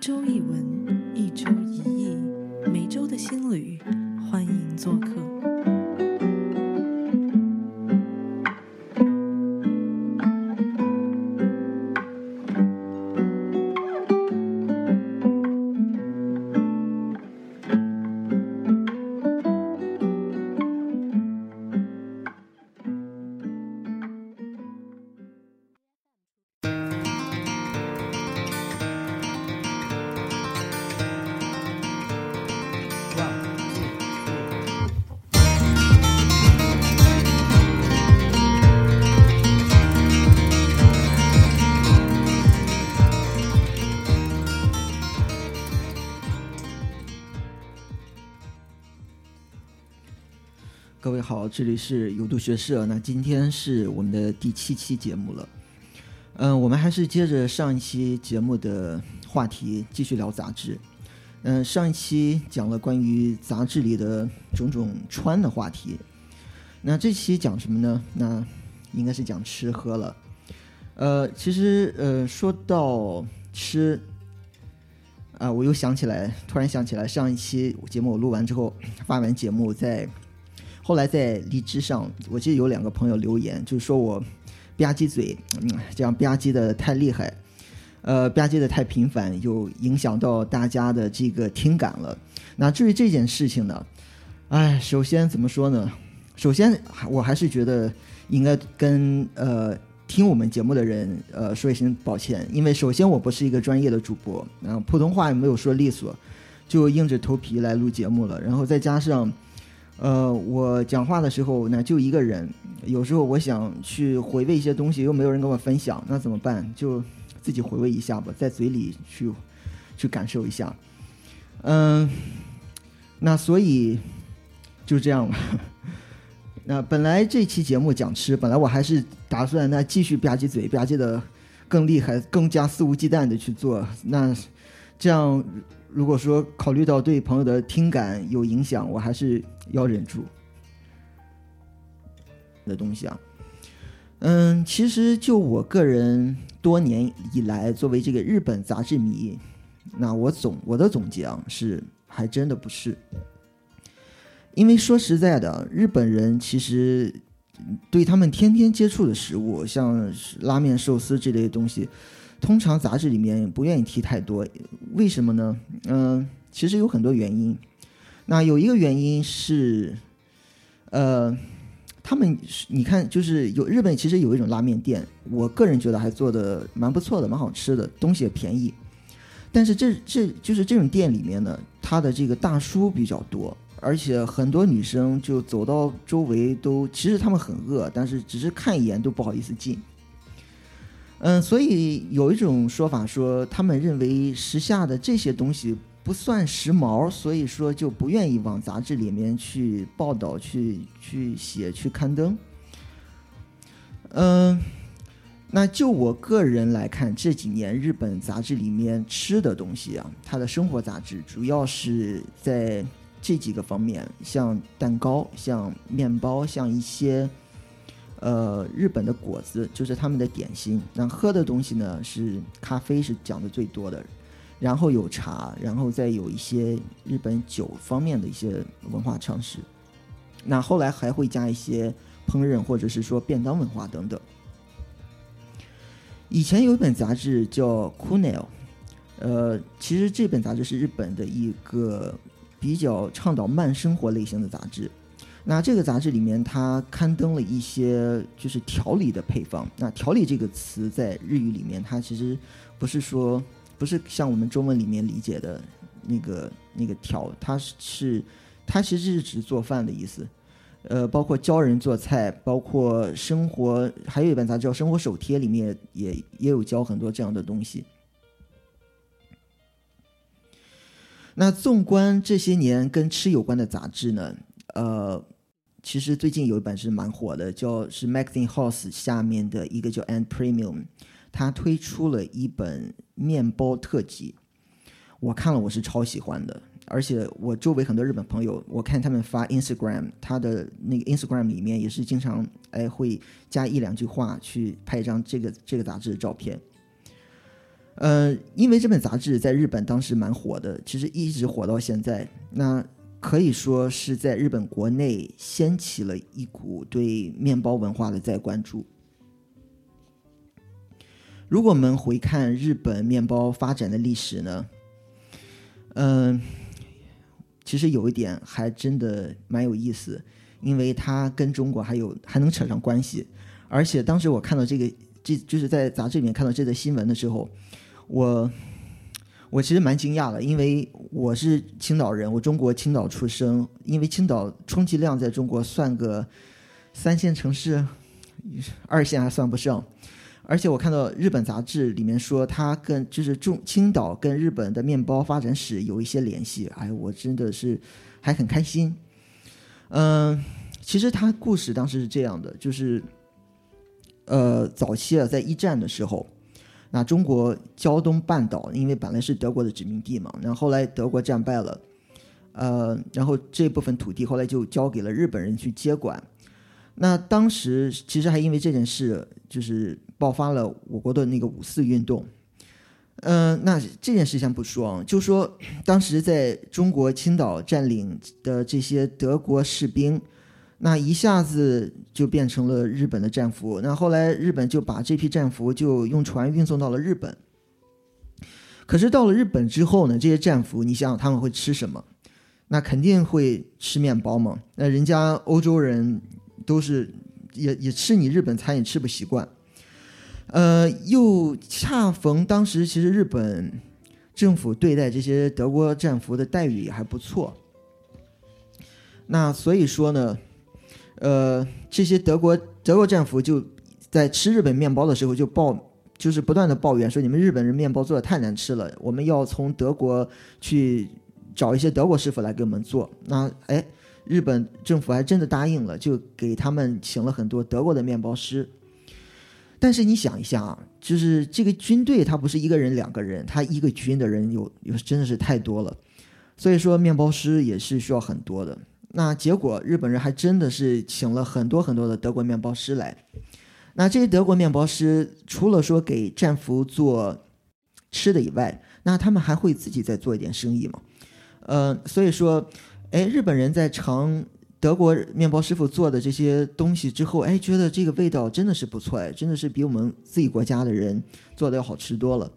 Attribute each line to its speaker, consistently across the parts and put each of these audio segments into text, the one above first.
Speaker 1: 周一文，
Speaker 2: 这里是有度学社。那今天是我们的第七期节目了。嗯，我们还是接着上一期节目的话题，继续聊杂志。嗯，上一期讲了关于杂志里的种种穿的话题。那这期讲什么呢？那应该是讲吃喝了。呃，其实呃，说到吃，啊，我又想起来，突然想起来，上一期节目我录完之后，发完节目在。后来在荔枝上，我记得有两个朋友留言，就是说我吧唧嘴，嗯，这样吧唧的太厉害，呃，吧唧的太频繁，有影响到大家的这个听感了。那至于这件事情呢，哎，首先怎么说呢？首先我还是觉得应该跟呃听我们节目的人呃说一声抱歉，因为首先我不是一个专业的主播，然后普通话也没有说利索，就硬着头皮来录节目了，然后再加上。呃，我讲话的时候呢，就一个人，有时候我想去回味一些东西，又没有人跟我分享，那怎么办？就自己回味一下吧，在嘴里去去感受一下。嗯，那所以就这样吧。那本来这期节目讲吃，本来我还是打算那继续吧唧嘴，吧唧的更厉害，更加肆无忌惮的去做。那这样。如果说考虑到对朋友的听感有影响，我还是要忍住的东西啊。嗯，其实就我个人多年以来作为这个日本杂志迷，那我总我的总结啊是还真的不是，因为说实在的，日本人其实对他们天天接触的食物，像拉面、寿司这类东西。通常杂志里面不愿意提太多，为什么呢？嗯，其实有很多原因。那有一个原因是，呃，他们你看，就是有日本其实有一种拉面店，我个人觉得还做的蛮不错的，蛮好吃的，东西也便宜。但是这这就是这种店里面呢，他的这个大叔比较多，而且很多女生就走到周围都，其实他们很饿，但是只是看一眼都不好意思进。嗯，所以有一种说法说，他们认为时下的这些东西不算时髦，所以说就不愿意往杂志里面去报道、去去写、去刊登。嗯，那就我个人来看，这几年日本杂志里面吃的东西啊，它的生活杂志主要是在这几个方面，像蛋糕、像面包、像一些。呃，日本的果子就是他们的点心。那喝的东西呢，是咖啡是讲的最多的，然后有茶，然后再有一些日本酒方面的一些文化常识。那后来还会加一些烹饪或者是说便当文化等等。以前有一本杂志叫《Kunel》，呃，其实这本杂志是日本的一个比较倡导慢生活类型的杂志。那这个杂志里面，它刊登了一些就是调理的配方。那调理这个词在日语里面，它其实不是说不是像我们中文里面理解的那个那个调，它是它其实是指做饭的意思。呃，包括教人做菜，包括生活，还有一本杂志叫《生活手贴》，里面也也有教很多这样的东西。那纵观这些年跟吃有关的杂志呢？呃，其实最近有一本是蛮火的，叫是 Magazine House 下面的一个叫 And Premium，它推出了一本面包特辑，我看了我是超喜欢的，而且我周围很多日本朋友，我看他们发 Instagram，他的那个 Instagram 里面也是经常哎会加一两句话去拍一张这个这个杂志的照片。呃，因为这本杂志在日本当时蛮火的，其实一直火到现在。那可以说是在日本国内掀起了一股对面包文化的再关注。如果我们回看日本面包发展的历史呢，嗯，其实有一点还真的蛮有意思，因为它跟中国还有还能扯上关系。而且当时我看到这个，这就是在杂志里面看到这则新闻的时候。我我其实蛮惊讶的，因为我是青岛人，我中国青岛出生。因为青岛充其量在中国算个三线城市，二线还算不上。而且我看到日本杂志里面说，它跟就是中青岛跟日本的面包发展史有一些联系。哎，我真的是还很开心。嗯，其实它故事当时是这样的，就是呃，早期啊，在一战的时候。那中国胶东半岛，因为本来是德国的殖民地嘛，然后后来德国战败了，呃，然后这部分土地后来就交给了日本人去接管。那当时其实还因为这件事，就是爆发了我国的那个五四运动。嗯，那这件事先不说啊，就说当时在中国青岛占领的这些德国士兵。那一下子就变成了日本的战俘。那后来日本就把这批战俘就用船运送到了日本。可是到了日本之后呢，这些战俘，你想想他们会吃什么？那肯定会吃面包嘛。那人家欧洲人都是也也吃你日本餐，也吃不习惯。呃，又恰逢当时其实日本政府对待这些德国战俘的待遇也还不错。那所以说呢。呃，这些德国德国战俘就在吃日本面包的时候就抱，就是不断的抱怨说你们日本人面包做的太难吃了，我们要从德国去找一些德国师傅来给我们做。那哎，日本政府还真的答应了，就给他们请了很多德国的面包师。但是你想一下啊，就是这个军队他不是一个人两个人，他一个军的人有有真的是太多了，所以说面包师也是需要很多的。那结果，日本人还真的是请了很多很多的德国面包师来。那这些德国面包师除了说给战俘做吃的以外，那他们还会自己再做一点生意嘛？呃，所以说，哎，日本人在尝德国面包师傅做的这些东西之后，哎，觉得这个味道真的是不错，哎，真的是比我们自己国家的人做的要好吃多了。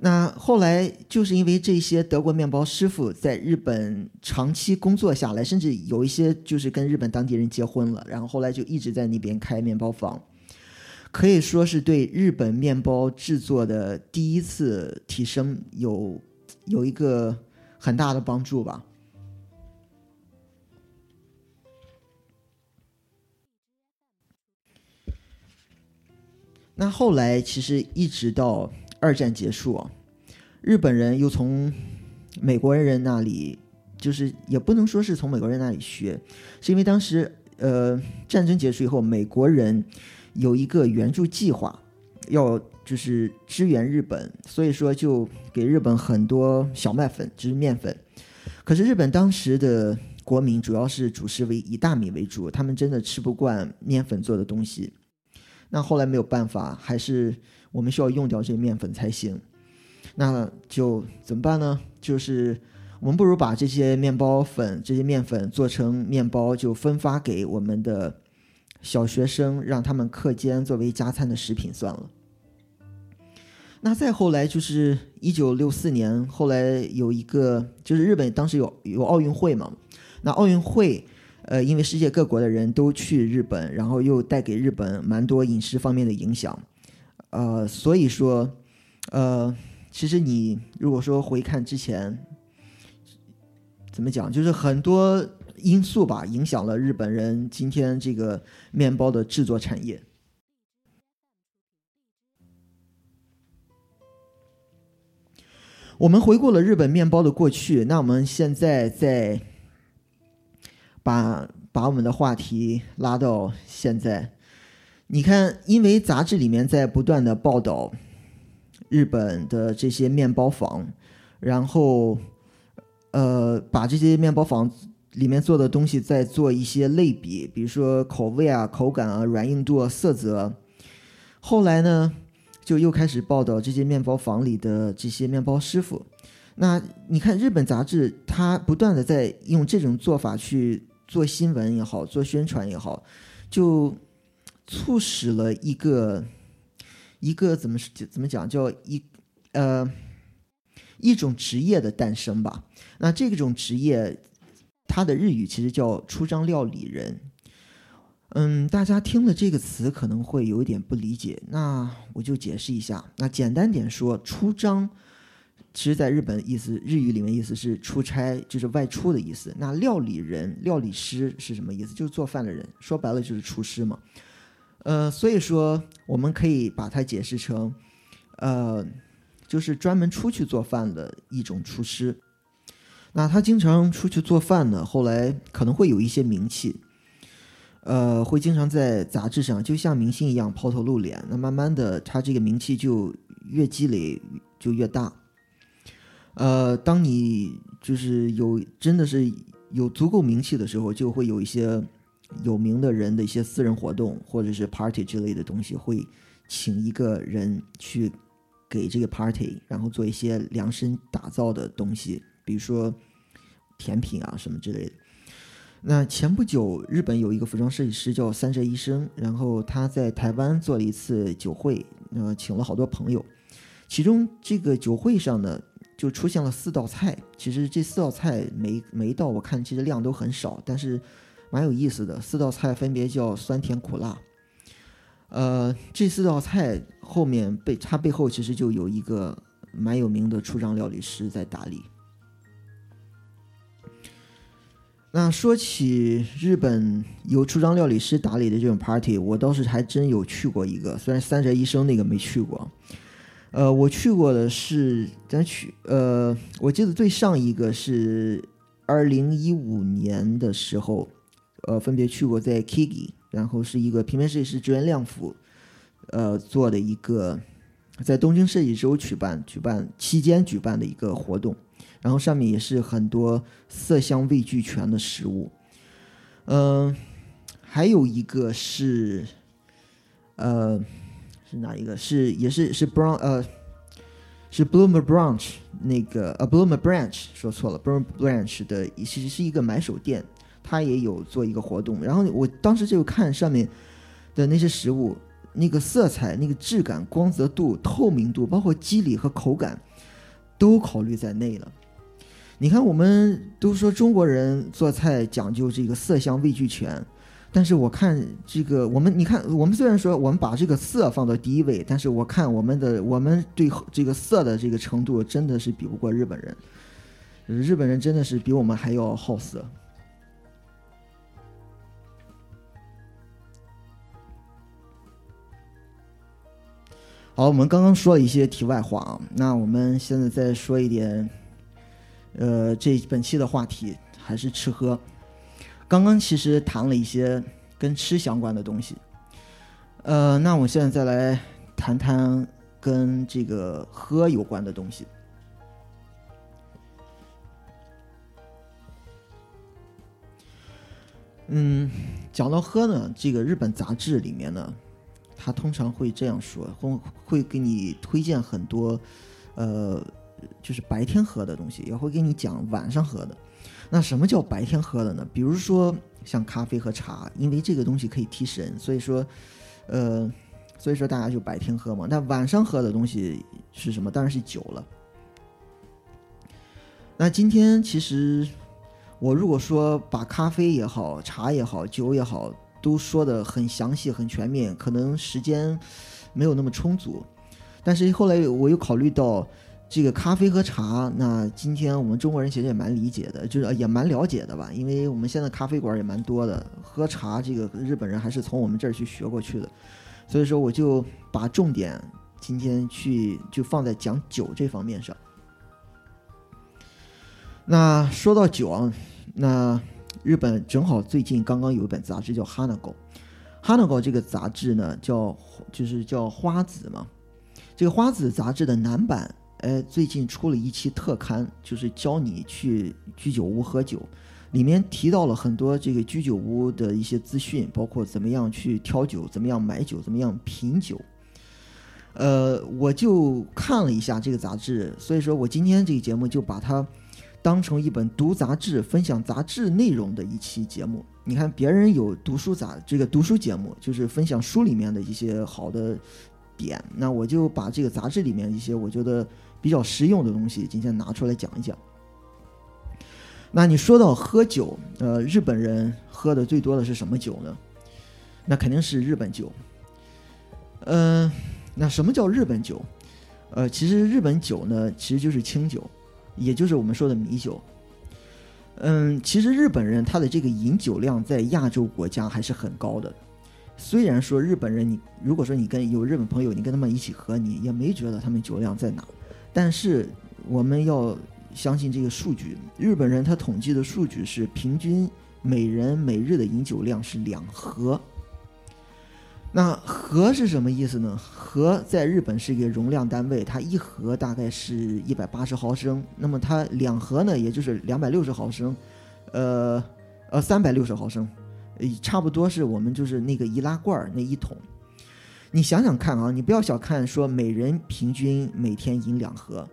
Speaker 2: 那后来就是因为这些德国面包师傅在日本长期工作下来，甚至有一些就是跟日本当地人结婚了，然后后来就一直在那边开面包房，可以说是对日本面包制作的第一次提升有有一个很大的帮助吧。那后来其实一直到。二战结束，日本人又从美国人那里，就是也不能说是从美国人那里学，是因为当时呃战争结束以后，美国人有一个援助计划，要就是支援日本，所以说就给日本很多小麦粉，就是面粉。可是日本当时的国民主要是主食为以大米为主，他们真的吃不惯面粉做的东西。那后来没有办法，还是。我们需要用掉这些面粉才行，那就怎么办呢？就是我们不如把这些面包粉、这些面粉做成面包，就分发给我们的小学生，让他们课间作为加餐的食品算了。那再后来就是一九六四年，后来有一个就是日本当时有有奥运会嘛，那奥运会，呃，因为世界各国的人都去日本，然后又带给日本蛮多饮食方面的影响。呃，所以说，呃，其实你如果说回看之前，怎么讲，就是很多因素吧，影响了日本人今天这个面包的制作产业。我们回顾了日本面包的过去，那我们现在再把把我们的话题拉到现在。你看，因为杂志里面在不断的报道日本的这些面包房，然后呃，把这些面包房里面做的东西再做一些类比，比如说口味啊、口感啊、软硬度、啊、色泽。后来呢，就又开始报道这些面包房里的这些面包师傅。那你看日本杂志，它不断的在用这种做法去做新闻也好，做宣传也好，就促使了一个一个怎么怎么讲叫一呃一种职业的诞生吧。那这种职业，它的日语其实叫出张料理人。嗯，大家听了这个词可能会有一点不理解，那我就解释一下。那简单点说，出张，其实在日本意思，日语里面意思是出差，就是外出的意思。那料理人、料理师是什么意思？就是做饭的人，说白了就是厨师嘛。呃，所以说我们可以把它解释成，呃，就是专门出去做饭的一种厨师。那他经常出去做饭呢，后来可能会有一些名气。呃，会经常在杂志上，就像明星一样抛头露脸。那慢慢的，他这个名气就越积累就越大。呃，当你就是有真的是有足够名气的时候，就会有一些有名的人的一些私人活动或者是 party 之类的东西，会请一个人去给这个 party，然后做一些量身打造的东西，比如说甜品啊什么之类的。那前不久，日本有一个服装设计师叫三宅医生，然后他在台湾做了一次酒会，呃，请了好多朋友。其中这个酒会上呢，就出现了四道菜。其实这四道菜每每一道我看其实量都很少，但是蛮有意思的。四道菜分别叫酸甜苦辣。呃，这四道菜后面背它背后其实就有一个蛮有名的出张料理师在打理。那说起日本由出张料理师打理的这种 party，我倒是还真有去过一个，虽然三宅一生那个没去过。呃，我去过的是咱去，呃，我记得最上一个是二零一五年的时候，呃，分别去过在 Kigi，然后是一个平面设计师职员亮府，呃，做的一个在东京设计周举办举办期间举办的一个活动。然后上面也是很多色香味俱全的食物，嗯，还有一个是，呃，是哪一个？是也是是 Brown 呃，是 Bloomer Branch 那个呃 Bloomer Branch 说错了，Bloomer Branch 的其实是一个买手店，他也有做一个活动。然后我当时就看上面的那些食物，那个色彩、那个质感、光泽度、透明度，包括肌理和口感，都考虑在内了。你看，我们都说中国人做菜讲究这个色香味俱全，但是我看这个我们，你看我们虽然说我们把这个色放到第一位，但是我看我们的我们对这个色的这个程度真的是比不过日本人，日本人真的是比我们还要好色。好，我们刚刚说了一些题外话啊，那我们现在再说一点。呃，这本期的话题还是吃喝。刚刚其实谈了一些跟吃相关的东西，呃，那我现在再来谈谈跟这个喝有关的东西。嗯，讲到喝呢，这个日本杂志里面呢，他通常会这样说，会会给你推荐很多，呃。就是白天喝的东西，也会给你讲晚上喝的。那什么叫白天喝的呢？比如说像咖啡和茶，因为这个东西可以提神，所以说，呃，所以说大家就白天喝嘛。那晚上喝的东西是什么？当然是酒了。那今天其实我如果说把咖啡也好、茶也好、酒也好都说的很详细、很全面，可能时间没有那么充足。但是后来我又考虑到。这个咖啡和茶，那今天我们中国人其实也蛮理解的，就是也蛮了解的吧，因为我们现在咖啡馆也蛮多的。喝茶这个日本人还是从我们这儿去学过去的，所以说我就把重点今天去就放在讲酒这方面上。那说到酒啊，那日本正好最近刚刚有一本杂志叫《Hanago》，《Hanago》这个杂志呢叫就是叫花子嘛，这个花子杂志的男版。哎，最近出了一期特刊，就是教你去居酒屋喝酒，里面提到了很多这个居酒屋的一些资讯，包括怎么样去挑酒，怎么样买酒，怎么样品酒。呃，我就看了一下这个杂志，所以说我今天这个节目就把它当成一本读杂志、分享杂志内容的一期节目。你看，别人有读书杂这个读书节目，就是分享书里面的一些好的点，那我就把这个杂志里面一些我觉得比较实用的东西，今天拿出来讲一讲。那你说到喝酒，呃，日本人喝的最多的是什么酒呢？那肯定是日本酒。嗯，那什么叫日本酒？呃，其实日本酒呢，其实就是清酒，也就是我们说的米酒。嗯，其实日本人他的这个饮酒量在亚洲国家还是很高的。虽然说日本人，你如果说你跟有日本朋友，你跟他们一起喝，你也没觉得他们酒量在哪。但是我们要相信这个数据，日本人他统计的数据是平均每人每日的饮酒量是两盒。那盒是什么意思呢？盒在日本是一个容量单位，它一盒大概是一百八十毫升，那么它两盒呢，也就是两百六十毫升，呃呃三百六十毫升，差不多是我们就是那个易拉罐那一桶。你想想看啊，你不要小看说每人平均每天饮两盒，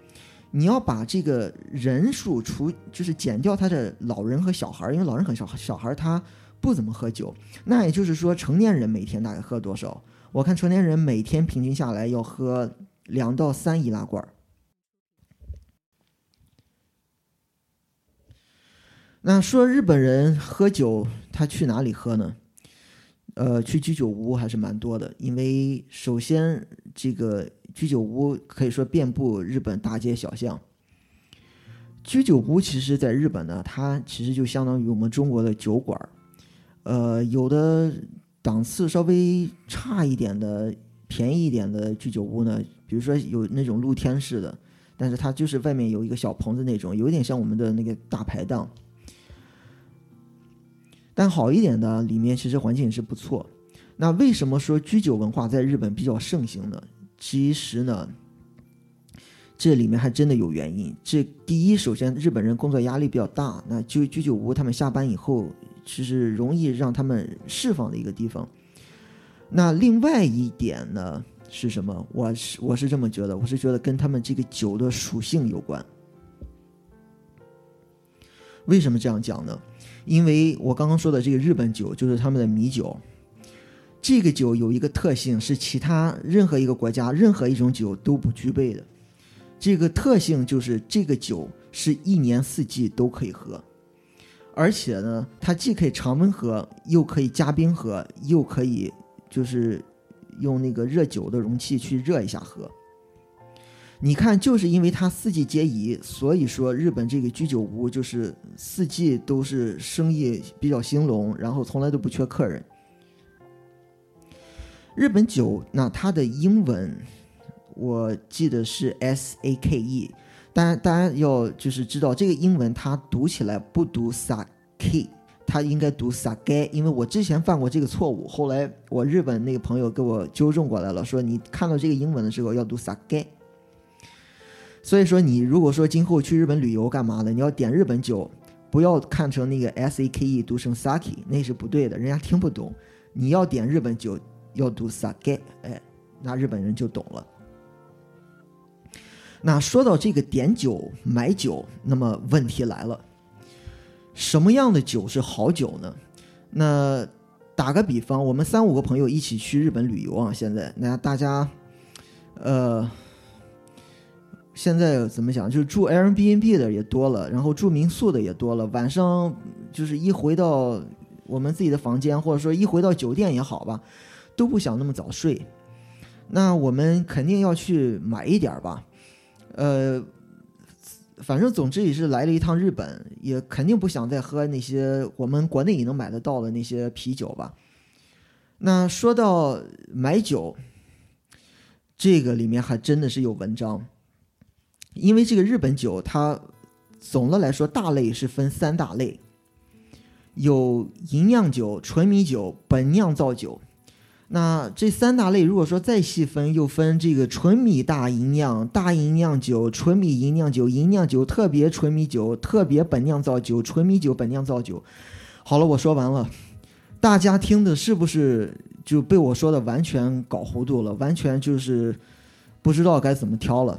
Speaker 2: 你要把这个人数除就是减掉他的老人和小孩，因为老人和小小孩他。不怎么喝酒，那也就是说，成年人每天大概喝多少？我看成年人每天平均下来要喝两到三易拉罐。那说日本人喝酒，他去哪里喝呢？呃，去居酒屋还是蛮多的，因为首先这个居酒屋可以说遍布日本大街小巷。居酒屋其实在日本呢，它其实就相当于我们中国的酒馆。呃，有的档次稍微差一点的、便宜一点的居酒屋呢，比如说有那种露天式的，但是它就是外面有一个小棚子那种，有点像我们的那个大排档。但好一点的，里面其实环境也是不错。那为什么说居酒文化在日本比较盛行呢？其实呢，这里面还真的有原因。这第一，首先日本人工作压力比较大，那居居酒屋他们下班以后。其实容易让他们释放的一个地方。那另外一点呢是什么？我是我是这么觉得，我是觉得跟他们这个酒的属性有关。为什么这样讲呢？因为我刚刚说的这个日本酒就是他们的米酒，这个酒有一个特性是其他任何一个国家任何一种酒都不具备的。这个特性就是这个酒是一年四季都可以喝。而且呢，它既可以常温喝，又可以加冰喝，又可以就是用那个热酒的容器去热一下喝。你看，就是因为它四季皆宜，所以说日本这个居酒屋就是四季都是生意比较兴隆，然后从来都不缺客人。日本酒那它的英文我记得是 S A K E。当然，大家要就是知道这个英文它读起来不读 sake，它应该读 sake，因为我之前犯过这个错误，后来我日本那个朋友给我纠正过来了，说你看到这个英文的时候要读 sake。所以说，你如果说今后去日本旅游干嘛的，你要点日本酒，不要看成那个 s a k e 读成 sake，那是不对的，人家听不懂。你要点日本酒要读 sake，哎，那日本人就懂了。那说到这个点酒买酒，那么问题来了，什么样的酒是好酒呢？那打个比方，我们三五个朋友一起去日本旅游啊，现在那大家，呃，现在怎么讲？就是住 Airbnb 的也多了，然后住民宿的也多了。晚上就是一回到我们自己的房间，或者说一回到酒店也好吧，都不想那么早睡。那我们肯定要去买一点吧。呃，反正总之也是来了一趟日本，也肯定不想再喝那些我们国内也能买得到的那些啤酒吧。那说到买酒，这个里面还真的是有文章，因为这个日本酒它总的来说大类是分三大类，有银酿酒、纯米酒、本酿造酒。那这三大类，如果说再细分，又分这个纯米大吟酿、大吟酿酒、纯米吟酿酒、吟酿酒、特别纯米酒、特别本酿造酒、纯米酒、本酿造酒。好了，我说完了，大家听的是不是就被我说的完全搞糊涂了？完全就是不知道该怎么挑了。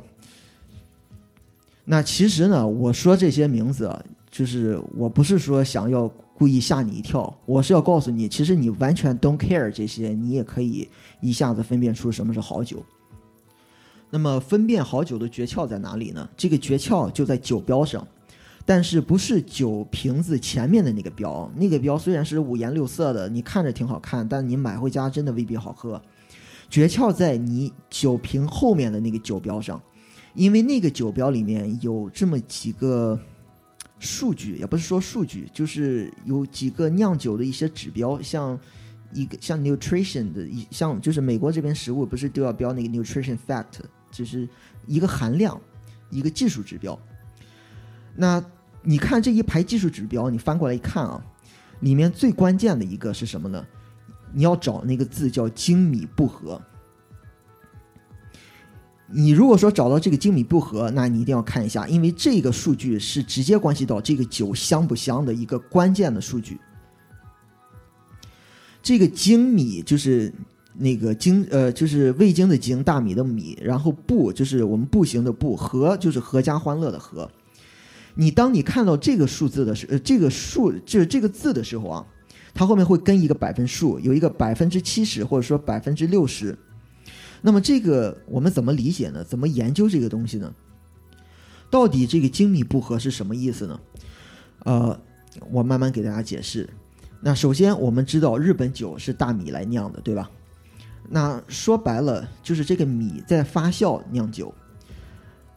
Speaker 2: 那其实呢，我说这些名字，就是我不是说想要故意吓你一跳，我是要告诉你，其实你完全 don't care 这些，你也可以一下子分辨出什么是好酒。那么分辨好酒的诀窍在哪里呢？这个诀窍就在酒标上，但是不是酒瓶子前面的那个标，那个标虽然是五颜六色的，你看着挺好看，但你买回家真的未必好喝。诀窍在你酒瓶后面的那个酒标上。因为那个酒标里面有这么几个数据，也不是说数据，就是有几个酿酒的一些指标，像一个像 nutrition 的，一像就是美国这边食物不是都要标那个 nutrition fact，就是一个含量，一个技术指标。那你看这一排技术指标，你翻过来一看啊，里面最关键的一个是什么呢？你要找那个字叫精米不合。你如果说找到这个精米不合，那你一定要看一下，因为这个数据是直接关系到这个酒香不香的一个关键的数据。这个精米就是那个精呃，就是味精的精，大米的米，然后步就是我们步行的步，合就是合家欢乐的合。你当你看到这个数字的时，呃，这个数就是这个字的时候啊，它后面会跟一个百分数，有一个百分之七十或者说百分之六十。那么这个我们怎么理解呢？怎么研究这个东西呢？到底这个精米不合是什么意思呢？呃，我慢慢给大家解释。那首先我们知道日本酒是大米来酿的，对吧？那说白了就是这个米在发酵酿酒。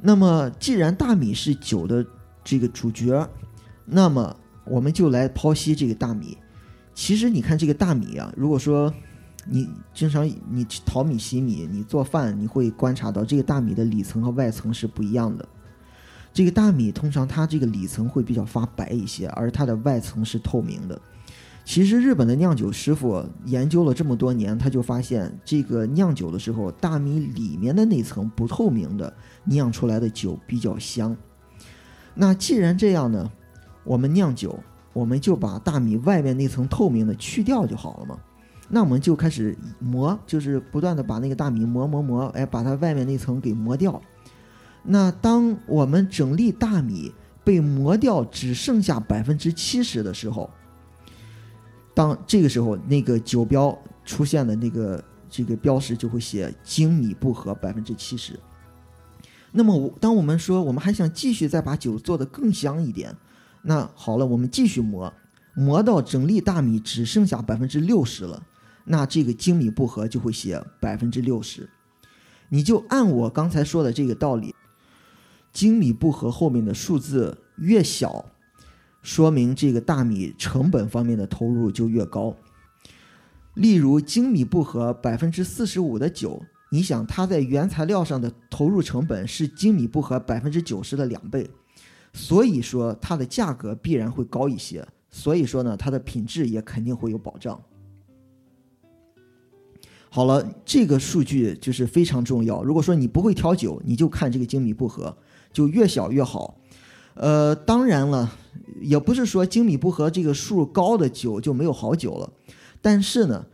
Speaker 2: 那么既然大米是酒的这个主角，那么我们就来剖析这个大米。其实你看这个大米啊，如果说你经常你淘米洗米，你做饭你会观察到这个大米的里层和外层是不一样的。这个大米通常它这个里层会比较发白一些，而它的外层是透明的。其实日本的酿酒师傅研究了这么多年，他就发现这个酿酒的时候，大米里面的那层不透明的酿出来的酒比较香。那既然这样呢，我们酿酒我们就把大米外面那层透明的去掉就好了嘛。那我们就开始磨，就是不断的把那个大米磨磨磨，哎，把它外面那层给磨掉。那当我们整粒大米被磨掉，只剩下百分之七十的时候，当这个时候那个酒标出现的那个这个标识就会写精米不合百分之七十。那么我，当我们说我们还想继续再把酒做得更香一点，那好了，我们继续磨，磨到整粒大米只剩下百分之六十了。那这个精米不合就会写百分之六十，你就按我刚才说的这个道理，精米不合后面的数字越小，说明这个大米成本方面的投入就越高。例如精米不合百分之四十五的酒，你想它在原材料上的投入成本是精米不合百分之九十的两倍，所以说它的价格必然会高一些，所以说呢，它的品质也肯定会有保障。好了，这个数据就是非常重要。如果说你不会调酒，你就看这个精米不合，就越小越好。呃，当然了，也不是说精米不合这个数高的酒就没有好酒了。但是呢，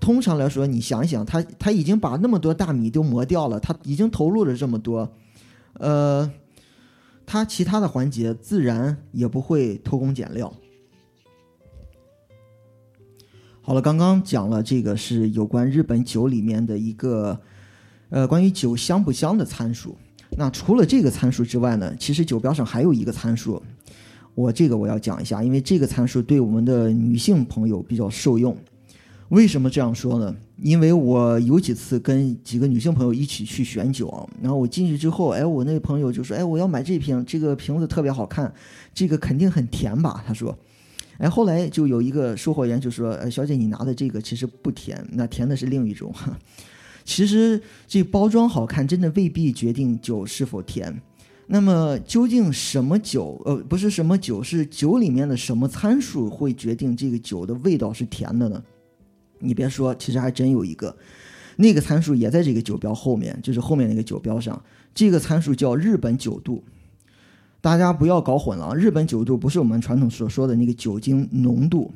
Speaker 2: 通常来说，你想一想，他他已经把那么多大米都磨掉了，他已经投入了这么多，呃，他其他的环节自然也不会偷工减料。好了，刚刚讲了这个是有关日本酒里面的一个，呃，关于酒香不香的参数。那除了这个参数之外呢，其实酒标上还有一个参数，我这个我要讲一下，因为这个参数对我们的女性朋友比较受用。为什么这样说呢？因为我有几次跟几个女性朋友一起去选酒，然后我进去之后，哎，我那个朋友就说，哎，我要买这瓶，这个瓶子特别好看，这个肯定很甜吧？他说。哎，后来就有一个售货员就说：“呃，小姐，你拿的这个其实不甜，那甜的是另一种。其实这包装好看，真的未必决定酒是否甜。那么究竟什么酒？呃，不是什么酒，是酒里面的什么参数会决定这个酒的味道是甜的呢？你别说，其实还真有一个，那个参数也在这个酒标后面，就是后面那个酒标上，这个参数叫日本酒度。”大家不要搞混了，日本酒度不是我们传统所说的那个酒精浓度，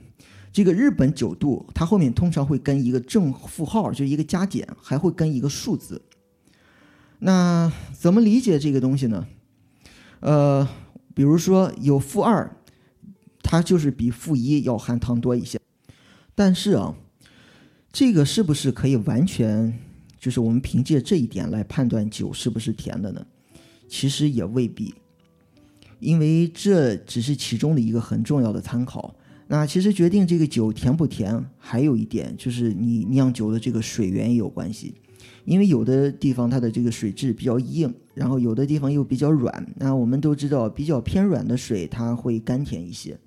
Speaker 2: 这个日本酒度它后面通常会跟一个正负号，就一个加减，还会跟一个数字。那怎么理解这个东西呢？呃，比如说有负二，它就是比负一要含糖多一些。但是啊，这个是不是可以完全就是我们凭借这一点来判断酒是不是甜的呢？其实也未必，因为这只是其中的一个很重要的参考。那其实决定这个酒甜不甜，还有一点就是你酿酒的这个水源也有关系。因为有的地方它的这个水质比较硬，然后有的地方又比较软。那我们都知道，比较偏软的水它会甘甜一些。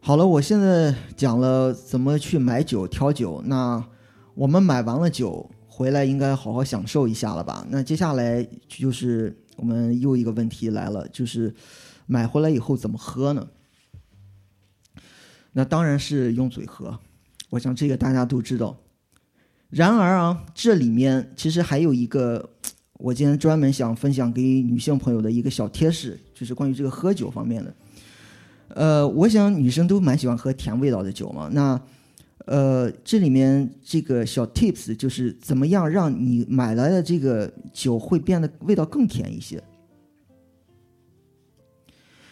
Speaker 2: 好了，我现在讲了怎么去买酒、挑酒。那我们买完了酒回来，应该好好享受一下了吧？那接下来就是我们又一个问题来了，就是买回来以后怎么喝呢？那当然是用嘴喝。我想这个大家都知道。然而啊，这里面其实还有一个，我今天专门想分享给女性朋友的一个小贴士，就是关于这个喝酒方面的。呃，我想女生都蛮喜欢喝甜味道的酒嘛。那呃，这里面这个小 tips 就是怎么样让你买来的这个酒会变得味道更甜一些。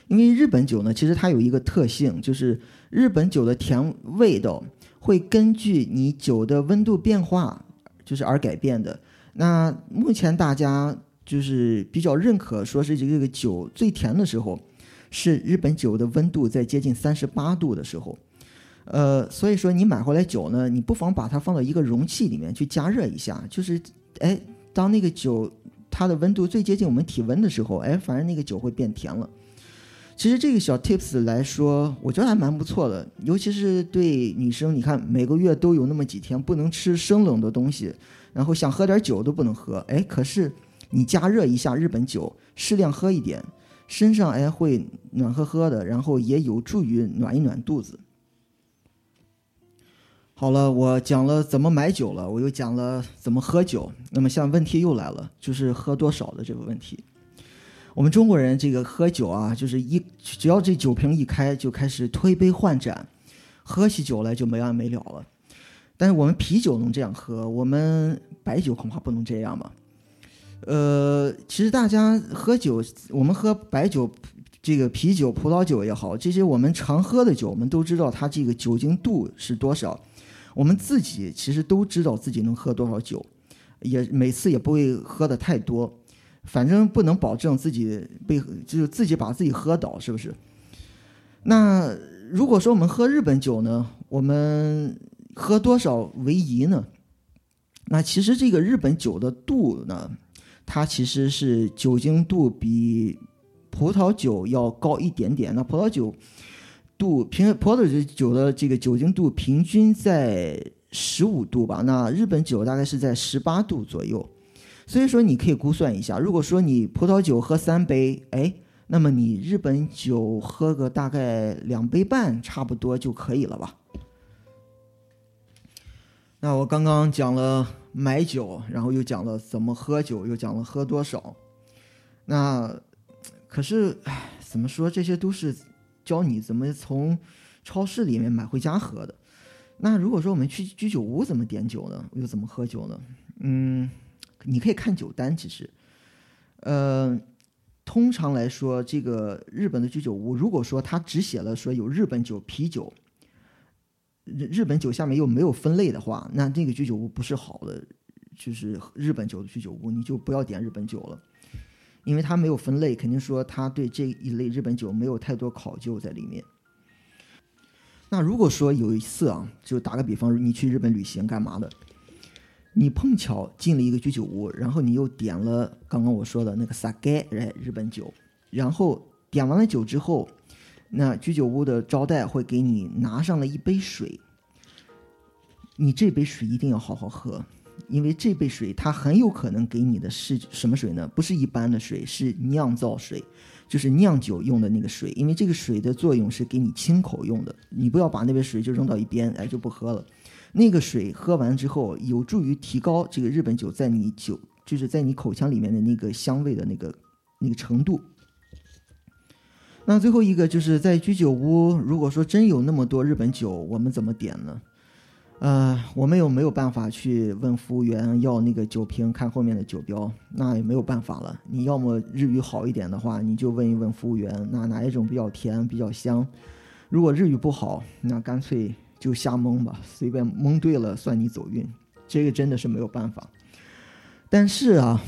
Speaker 2: 因为日本酒呢，其实它有一个特性，就是日本酒的甜味道。会根据你酒的温度变化，就是而改变的。那目前大家就是比较认可，说是这个酒最甜的时候，是日本酒的温度在接近三十八度的时候。呃，所以说你买回来酒呢，你不妨把它放到一个容器里面去加热一下，就是哎，当那个酒它的温度最接近我们体温的时候，哎，反正那个酒会变甜了。其实这个小 tips 来说，我觉得还蛮不错的，尤其是对女生。你看，每个月都有那么几天不能吃生冷的东西，然后想喝点酒都不能喝。哎，可是你加热一下日本酒，适量喝一点，身上哎会暖和和的，然后也有助于暖一暖肚子。好了，我讲了怎么买酒了，我又讲了怎么喝酒。那么，像问题又来了，就是喝多少的这个问题。我们中国人这个喝酒啊，就是一只要这酒瓶一开，就开始推杯换盏，喝起酒来就没完没了了。但是我们啤酒能这样喝，我们白酒恐怕不能这样吧？呃，其实大家喝酒，我们喝白酒、这个啤酒、葡萄酒也好，这些我们常喝的酒，我们都知道它这个酒精度是多少。我们自己其实都知道自己能喝多少酒，也每次也不会喝的太多。反正不能保证自己被，就是自己把自己喝倒，是不是？那如果说我们喝日本酒呢，我们喝多少为宜呢？那其实这个日本酒的度呢，它其实是酒精度比葡萄酒要高一点点。那葡萄酒度平葡萄酒的这个酒精度平均在十五度吧，那日本酒大概是在十八度左右。所以说，你可以估算一下，如果说你葡萄酒喝三杯，哎，那么你日本酒喝个大概两杯半，差不多就可以了吧？那我刚刚讲了买酒，然后又讲了怎么喝酒，又讲了喝多少。那可是，哎，怎么说？这些都是教你怎么从超市里面买回家喝的。那如果说我们去居酒屋，怎么点酒呢？又怎么喝酒呢？嗯。你可以看酒单，其实，呃，通常来说，这个日本的居酒屋，如果说他只写了说有日本酒、啤酒，日日本酒下面又没有分类的话，那这个居酒屋不是好的，就是日本酒的居酒屋，你就不要点日本酒了，因为它没有分类，肯定说他对这一类日本酒没有太多考究在里面。那如果说有一次啊，就打个比方，你去日本旅行干嘛的？你碰巧进了一个居酒屋，然后你又点了刚刚我说的那个 sake 哎日本酒，然后点完了酒之后，那居酒屋的招待会给你拿上了一杯水，你这杯水一定要好好喝，因为这杯水它很有可能给你的是什么水呢？不是一般的水，是酿造水，就是酿酒用的那个水，因为这个水的作用是给你清口用的，你不要把那杯水就扔到一边，哎就不喝了。那个水喝完之后，有助于提高这个日本酒在你酒就是在你口腔里面的那个香味的那个那个程度。那最后一个就是在居酒屋，如果说真有那么多日本酒，我们怎么点呢？呃，我们又没有办法去问服务员要那个酒瓶，看后面的酒标，那也没有办法了。你要么日语好一点的话，你就问一问服务员，那哪一种比较甜、比较香？如果日语不好，那干脆就瞎蒙吧，随便蒙对了算你走运。这个真的是没有办法。但是啊，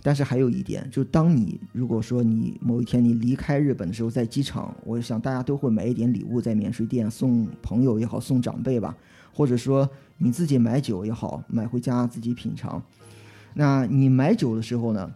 Speaker 2: 但是还有一点，就当你如果说你某一天你离开日本的时候，在机场，我想大家都会买一点礼物在免税店送朋友也好，送长辈吧。或者说你自己买酒也好，买回家自己品尝。那你买酒的时候呢，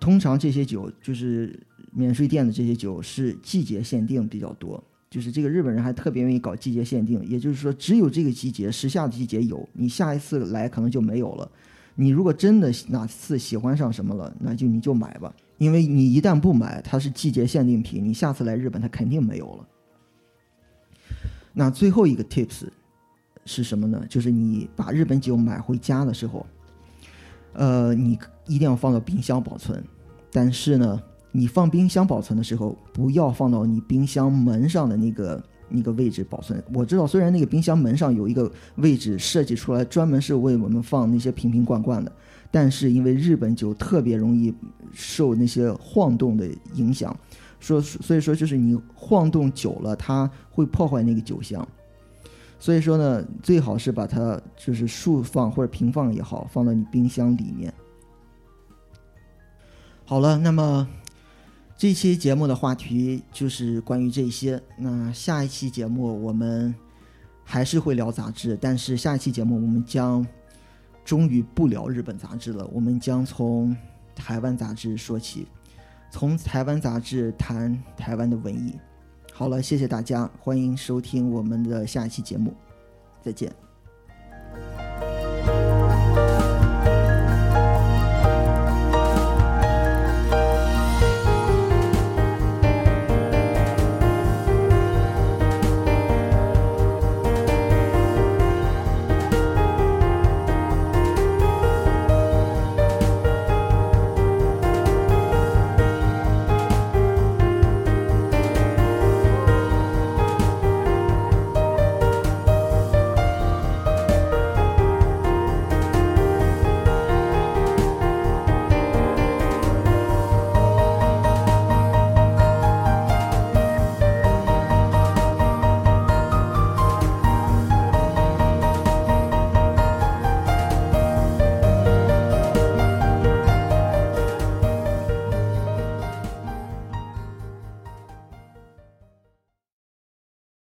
Speaker 2: 通常这些酒就是免税店的这些酒是季节限定比较多，就是这个日本人还特别愿意搞季节限定，也就是说只有这个季节时下的季节有，你下一次来可能就没有了。你如果真的哪次喜欢上什么了，那就你就买吧，因为你一旦不买，它是季节限定品，你下次来日本它肯定没有了。那最后一个 tips。是什么呢？就是你把日本酒买回家的时候，呃，你一定要放到冰箱保存。但是呢，你放冰箱保存的时候，不要放到你冰箱门上的那个那个位置保存。我知道，虽然那个冰箱门上有一个位置设计出来，专门是为我们放那些瓶瓶罐罐的，但是因为日本酒特别容易受那些晃动的影响，说所以说就是你晃动久了，它会破坏那个酒香。所以说呢，最好是把它就是竖放或者平放也好，放到你冰箱里面。好了，那么这期节目的话题就是关于这些。那下一期节目我们还是会聊杂志，但是下一期节目我们将终于不聊日本杂志了，我们将从台湾杂志说起，从台湾杂志谈台湾的文艺。好了，谢谢大家，欢迎收听我们的下一期节目，再见。